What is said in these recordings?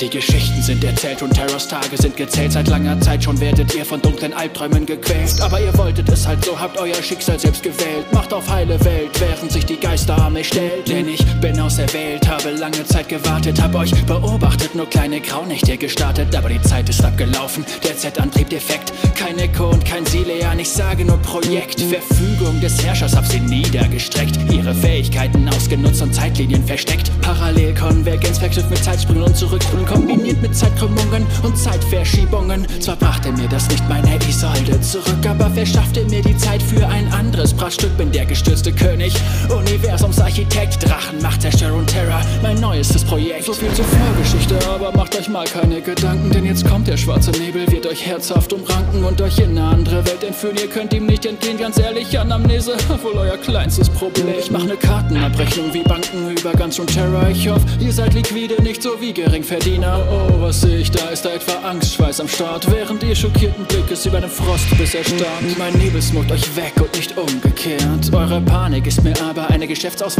Die Geschichten sind erzählt und Terrors Tage sind gezählt. Seit langer Zeit schon werdet ihr von dunklen Albträumen gequält. Aber ihr wolltet es halt so, habt euer Schicksal selbst gewählt. Macht auf heile Welt, während sich die Geisterarmee stellt. Denn ich bin auserwählt, habe lange Zeit gewartet, hab euch beobachtet, nur kleine Graunächte gestartet. Aber die Zeit ist abgelaufen, der Z-Antrieb defekt. Kein Echo und kein Silean, ich sage nur Projekt. Verfügung des Herrschers hab sie niedergestreckt. Ihre Fähigkeiten ausgenutzt und Zeitlinien versteckt. Parallelkonvergenz verknüpft mit Zeitsprüngen und Zurücksprüngen kombiniert mit Zeitkrümmungen und Zeitverschiebungen. Zwar brachte mir das nicht meine Isolde zurück, aber verschaffte mir die Zeit für ein anderes Prachtstück. Bin der gestürzte König, Universumsarchitekt, Drachenmacht, Zerstörung, Terror, mein neuestes Projekt. So viel zur Vorgeschichte, aber macht euch mal keine Gedanken, denn jetzt kommt der schwarze Nebel, wird euch herzhaft umranken und euch in eine andere Welt entführen. Ihr könnt ihm nicht entgehen, ganz ehrlich, Anamnese, wohl euer kleinstes Problem. Ich mach ne Kartenabrechnung wie Banken über ganz und Terror. Ich hoffe, ihr seid liquide, nicht so wie Geringverdiener. Oh, was sehe ich da? Ist da etwa Angstschweiß am Start? Während ihr schockierten Blickes über den Frost bis erstarrt. Mein Nebel smuckt euch weg und nicht umgekehrt. Eure Panik ist mir aber eine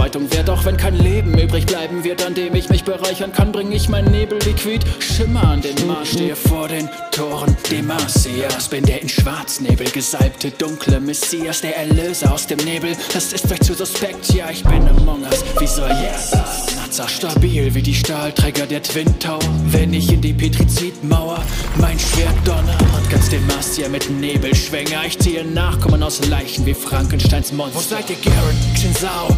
Geschäftsausweitung wert. Auch wenn kein Leben übrig bleiben wird, an dem ich mich bereichern kann, bringe ich mein Nebel liquid. Schimmer an den Mars, stehe vor den Toren Demasias. Bin der in Schwarznebel gesalbte dunkle Messias, der Erlöser aus dem Nebel. Das ist euch zu suspekt, ja, ich bin Among Us. Wie soll yes? Nazar stabil wie die Stahlträger der Twin Tower. Wenn ich in die Petrizidmauer mein Schwert donner und ganz Demacia mit Nebel schwänger. Ich ziehe Nachkommen aus Leichen wie Frankensteins Monster. Wo seid ihr, Garen? Xinsao,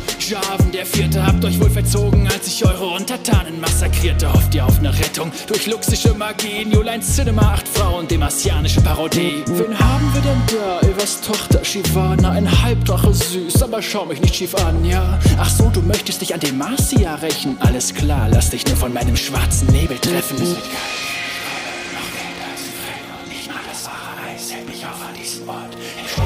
Javen, der Vierte, habt euch wohl verzogen, als ich eure Untertanen massakrierte. Hofft ihr auf eine Rettung durch luxische Magie? New Line Cinema, acht Frauen, demasianische Parodie. Wen haben wir denn da? Evas Tochter Shivana, ein Halbdrache süß, aber schau mich nicht schief an, ja? Ach so, du möchtest dich an Demacia rächen? Alles klar, lass dich nur von meinem schwarzen Nebel treffen. Das wird geil. Noch kälter als Fell und nicht mal das wahre Eis hält mich auf an diesem Ort. Im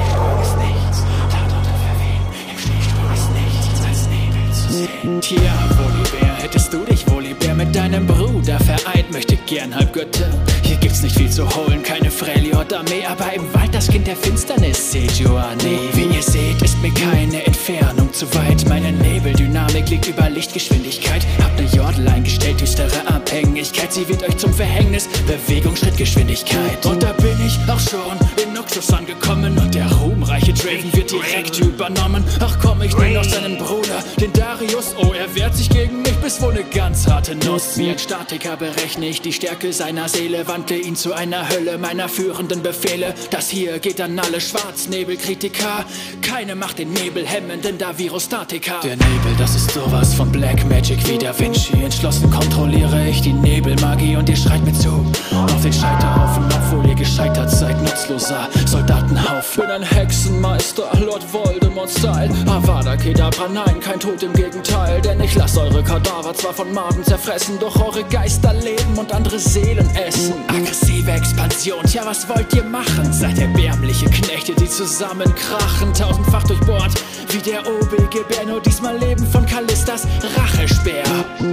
Tja, Volibear, hättest du dich, Volibear, mit deinem Bruder vereint, möchte gern Halbgötter. Hier gibt's nicht viel zu holen, keine Freljord-Armee, aber im Wald das Kind der Finsternis, Sejuani. Wie ihr seht, ist mir keine Entfernung zu weit. Meine Nebeldynamik liegt über Lichtgeschwindigkeit. Hab ne Jordel eingestellt, düstere Abhängigkeit. Sie wird euch zum Verhängnis. Bewegung, Schrittgeschwindigkeit. Und da bin ich auch schon in Noxus angekommen. Und der ruhmreiche Draven wird direkt übernommen. Ach den Darius. Oh, er wehrt sich gegen mich bis wohl ne ganz harte Nuss. Wie ein Statiker berechne ich die Stärke seiner Seele. Wandle ihn zu einer Hölle meiner führenden Befehle. Das hier geht an alle Schwarznebelkritiker. Keine macht den Nebel hemmen, denn da Virostatika. Der Nebel, das ist sowas von Black Magic wie Da Vinci. Entschlossen kontrolliere ich die Nebelmagie und ihr schreit mir zu. Auf den Scheiterhaufen, obwohl ihr gescheitert seid, nutzloser Soldatenhaufen. Bin ein Hexenmeister, Lord Voldemort-Style. Avada Kedavra, nein, kein Tod im Gegenteil. Denn ich lass eure Kadaver zwar von Maden zerfressen, doch eure Geister leben und andere Seelen essen. Aggressive Expansion, tja, was wollt ihr machen? Seid erbärmliche Knechte, die zusammenkrachen, tausendfach durchbohrt. Wie der OBGBär, nur diesmal leben von Kallistas Rachespeer.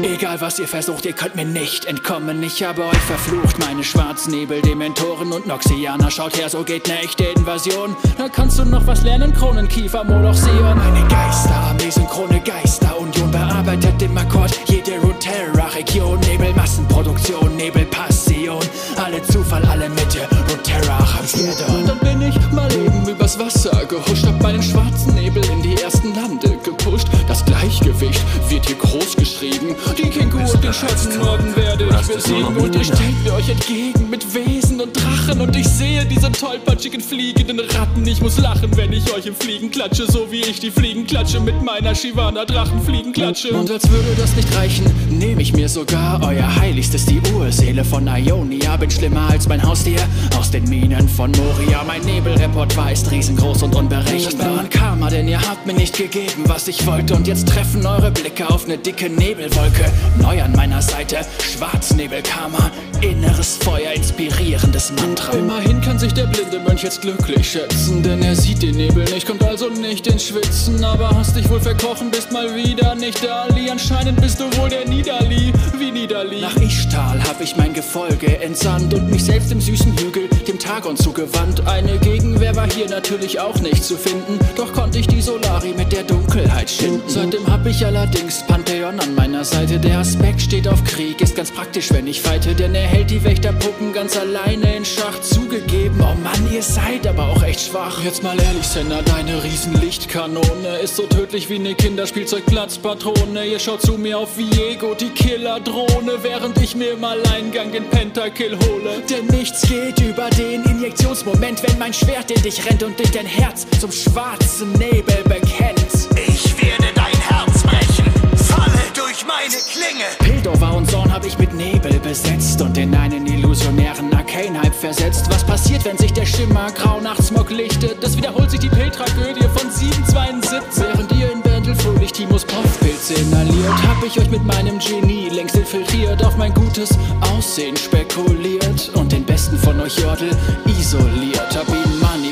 Egal was ihr versucht, ihr könnt mir nicht entkommen. Ich habe euch verflucht, meine Schwarznebel, Dementoren und Noxianer. Schaut her, so geht ne echte Invasion. Da kannst du noch was lernen, Kronenkiefer, Moloch, Sion. Eine Geisterarmee, synchrone Geisterunion bearbeitet im Akkord jede Runeterra-Region. Nebelmassenproduktion, Nebelpassion. Alle Zufall, alle Mitte, Runeterra, Armageddon. Dann bin ich mal eben übers Wasser gehuscht, hab meinen schwarzen Nebel in die ersten Lande gepusht. Das Gleichgewicht wird hier groß geschrieben. Die Kingu und den Schattenorden werde ich besiegen. Und ihr stellt mir euch entgegen mit Wesen und Drachen. Und ich sehe diese tollpatschigen fliegenden Ratten. Ich muss lachen, wenn ich euch im Fliegen klatsche, so wie ich die Fliegen klatsche mit meiner Shivana Drachenfliegen klatsche. Und als würde das nicht reichen, nehme ich mir sogar euer Heiligstes, die Urseele von Ionia. Bin schlimmer als mein Haustier aus den Minen von Moria. Mein Nebelrepertoire ist riesengroß und unberechenbar. An Karma, denn ihr habt mir nicht gegeben, was ich wollte. Und jetzt treffen eure Blicke auf ne dicke Nebelwolke. Neu an meiner Seite, Schwarznebelkarma, inneres Feuer, inspirierendes Mantra. Immerhin kann sich der blinde Mönch jetzt glücklich schätzen, denn er sieht den Nebel nicht, kommt also nicht ins Schwitzen. Aber hast dich wohl verkrochen, bist mal wieder nicht Ali. Anscheinend bist du wohl der Niederli, wie Niederli. Nach Ischtal hab ich mein Gefolge entsandt und mich selbst im süßen Hügel, dem Tagon zugewandt. Eine Gegenwehr war hier natürlich auch nicht zu finden, doch konnte ich die Solari mit der Dunkelheit schinden. Seitdem hab ich allerdings Pantheon an meiner Seite. Der Aspekt steht auf Krieg, ist ganz praktisch, wenn ich fighte, denn er hält die Wächterpuppen ganz alleine in Schach. Zugegeben, oh Mann, ihr seid aber auch echt schwach. Jetzt mal ehrlich, Senna, deine Riesenlichtkanone ist so tödlich wie ne Kinderspielzeugplatzpatrone. Ihr schaut zu mir auf Viego, die Killerdrohne, während ich mir im Alleingang den Pentakill hole. Denn nichts geht über den Injektionsmoment, wenn mein Schwert in dich rennt und dich dein Herz zum schwarzen Nebel bekennt. Ich werde dein Herz brechen. Falle durch meine Klinge. Pildover und Zorn hab ich mit Nebel besetzt und in einen illusionären Arcane-Hype versetzt. Was passiert, wenn sich der Schimmer grau nach Smog lichtet? Das wiederholt sich die Pilltragödie von 772. Während ihr in Bändel fröhlich Timos Puffpilze inhaliert, hab ich euch mit meinem Genie längst infiltriert, auf mein gutes Aussehen spekuliert und den besten von euch Jördel isoliert. Hab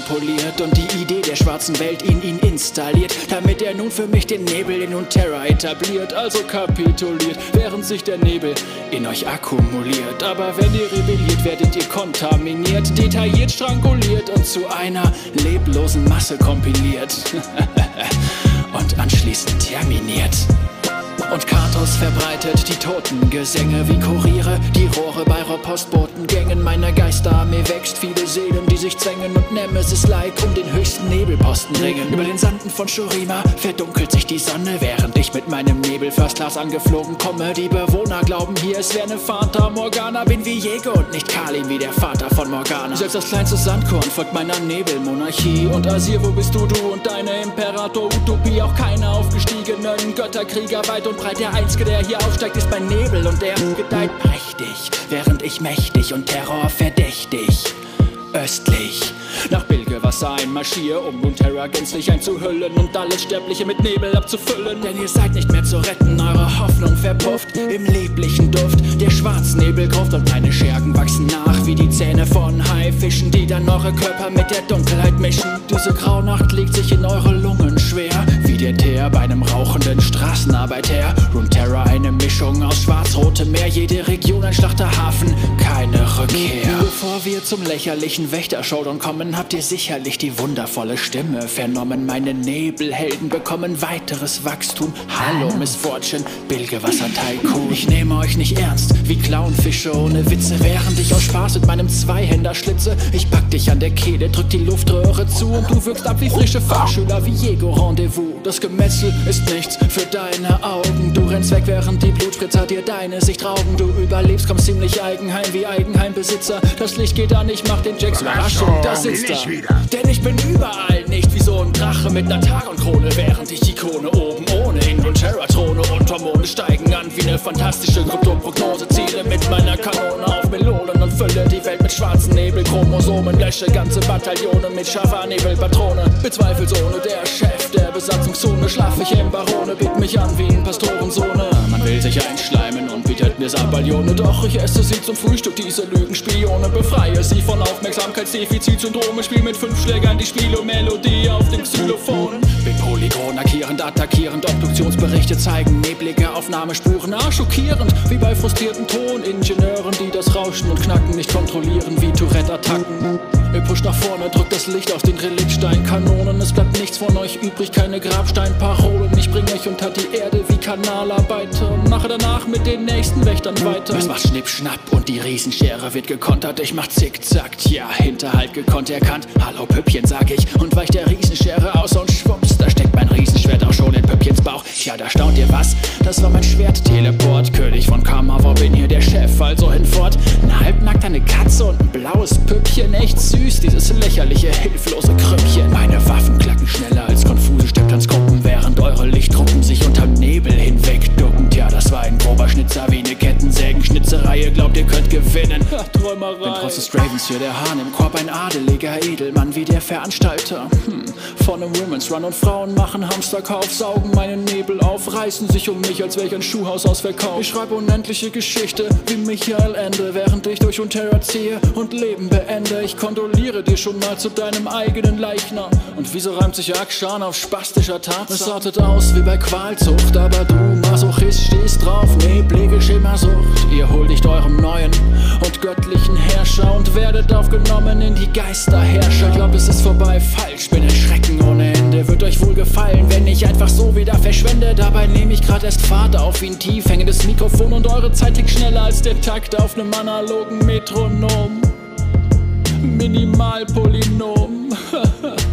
manipuliert und die Idee der schwarzen Welt in ihn installiert, damit er nun für mich den Nebel in Unterra etabliert, also kapituliert, während sich der Nebel in euch akkumuliert. Aber wenn ihr rebelliert, werdet ihr kontaminiert, detailliert stranguliert und zu einer leblosen Masse kompiliert. und anschließend terminiert. Und Katos verbreitet die Totengesänge wie Kuriere, die Rohre bei Postbotengängen meiner Geisterarmee wächst. Viele Seelen, die sich zwängen und Nemesis-like um den höchsten Nebelposten ringen. Über den Sanden von Shurima verdunkelt sich die Sonne, während ich mit meinem Nebel First Class angeflogen komme. Die Bewohner glauben hier, es wäre ne Fata Morgana. Bin wie Jäger und nicht Kalim wie der Vater von Morgana. Selbst das kleinste Sandkorn folgt meiner Nebelmonarchie. Und Asir, wo bist du, du und deine Imperator-Utopie? Auch keine aufgestiegenen Götterkrieger weit und breit. Der Einzige, der hier aufsteigt, ist mein Nebel und der gedeiht prächtig, während ich mächtig und Terror verdächtig östlich nach Bilgewasser einmarschiere, um Runeterra gänzlich einzuhüllen und alles Sterbliche mit Nebel abzufüllen. Denn ihr seid nicht mehr zu retten, eure Hoffnung verpufft im lieblichen Duft der Schwarznebelgruft und meine Schergen wachsen nach wie die Zähne von Haifischen, die dann eure Körper mit der Dunkelheit mischen. Diese Graunacht legt sich in eure Lungen schwer, wie der Teer bei einem rauchenden Straßenarbeiter. Runeterra eine Mischung aus schwarz-rotem Meer, jede Region ein Schlachterhafen, keine Rückkehr. Bevor wir zum lächerlichen Wächter-Showdown kommen, habt ihr sicherlich die wundervolle Stimme vernommen. Meine Nebelhelden bekommen weiteres Wachstum. Hallo, Miss Fortune, Bilgewasser-Tycoon. Ich nehme euch nicht ernst, wie Clownfische ohne Witze, während ich aus Spaß mit meinem Zweihänder schlitze. Ich pack dich an der Kehle, drück die Luftröhre zu und du wirkst ab wie frische Fahrschüler, wie Jego-Rendezvous. Das Gemetzel ist nichts für deine Augen. Du rennst weg, während die Blutspritzer dir deine Sicht rauben. Du überlebst, kommst ziemlich Eigenheim wie Eigenheimbesitzer. Das Licht geht an, ich mach den Jacks Überraschung, da sitzt er. wieder. Denn ich bin überall nicht wie so ein Drache mit ner Taron-Krone, während ich die Krone oben ohne in und Terra-Throne und Hormone steigen an wie ne fantastische Kryptoprognose. Ziele mit meiner Kanone auf Melonen und fülle die Welt mit schwarzen Nebelchromosomen. Lösche ganze Bataillone mit scharfer Nebelpatrone. Bezweifelsohne der Chef der Besatzungszone. Schlaf ich im Barone, biet mich an wie ein Pastorensohne. Mir Sabalione. Doch ich esse sie zum Frühstück, diese Lügenspione. Befreie sie von Aufmerksamkeitsdefizitsyndrome. Spiel mit fünf Schlägern die Spielo-Melodie auf dem Xylophon. Bin Polygon, markierend, attackierend. Obduktionsberichte zeigen neblige Aufnahmespuren. Ah, schockierend, wie bei frustrierten Toningenieuren, die das Rauschen und Knacken nicht kontrollieren, wie Tourette-Attacken. Ihr pusht nach vorne, drückt das Licht auf den Reliktsteinkanonen. Es bleibt nichts von euch übrig, keine Grabsteinparolen. Ich bring euch unter die Erde wie Kanalarbeiter mache danach mit den nächsten Wächtern weiter. Es macht Schnipp, Schnapp und die Riesenschere wird gekontert. Ich mach Zickzack, tja, Hinterhalt gekonnt erkannt. Hallo Püppchen, sag ich und weich der Riesenschere aus und schwupps, da steckt mein Riesenschwert auch schon in Püppchens Bauch. Tja, da staunt ihr was? Das war mein Schwert-Teleport. König von Kammerwar, bin hier der Chef, also hinfort. Eine Katze und ein blaues Püppchen. Echt süß, dieses lächerliche, hilflose hinwegducken. Tja, das war Kettensägenschnitzerei. Ihr glaubt, ihr könnt gewinnen. Träumerei. Bin trotz des Ravens hier der Hahn im Korb, ein adeliger Edelmann wie der Veranstalter. Hm. Von einem Women's Run und Frauen machen Hamsterkauf, saugen meinen Nebel auf, reißen sich um mich, als wäre ich ein Schuhhaus ausverkauft. Ich schreibe unendliche Geschichte wie Michael Ende, während ich durch Unterra ziehe und Leben beende. Ich kondoliere dir schon mal zu deinem eigenen Leichnam. Und wieso reimt sich Akshan auf spastischer Tat? Es artet aus wie bei Qualzucht, aber du Masochist stehst drauf, neblige Schimmersucht. Ihr huldigt eurem neuen und göttlichen Herrscher und werdet aufgenommen in die Geisterherrscher. Glaubt es ist vorbei, falsch, bin erschrecken ohne Ende. Wird euch wohl gefallen, wenn ich einfach so wieder verschwende. Dabei nehme ich grad erst Fahrt auf wie ein tief hängendes Mikrofon und eure Zeit tickt schneller als der Takt auf nem analogen Metronom. Minimalpolynom.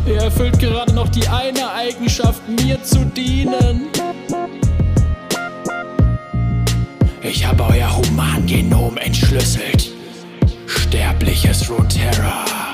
Ihr erfüllt gerade noch die eine Eigenschaft, mir zu dienen. Ich habe euer Humangenom entschlüsselt. Sterbliches Runeterra.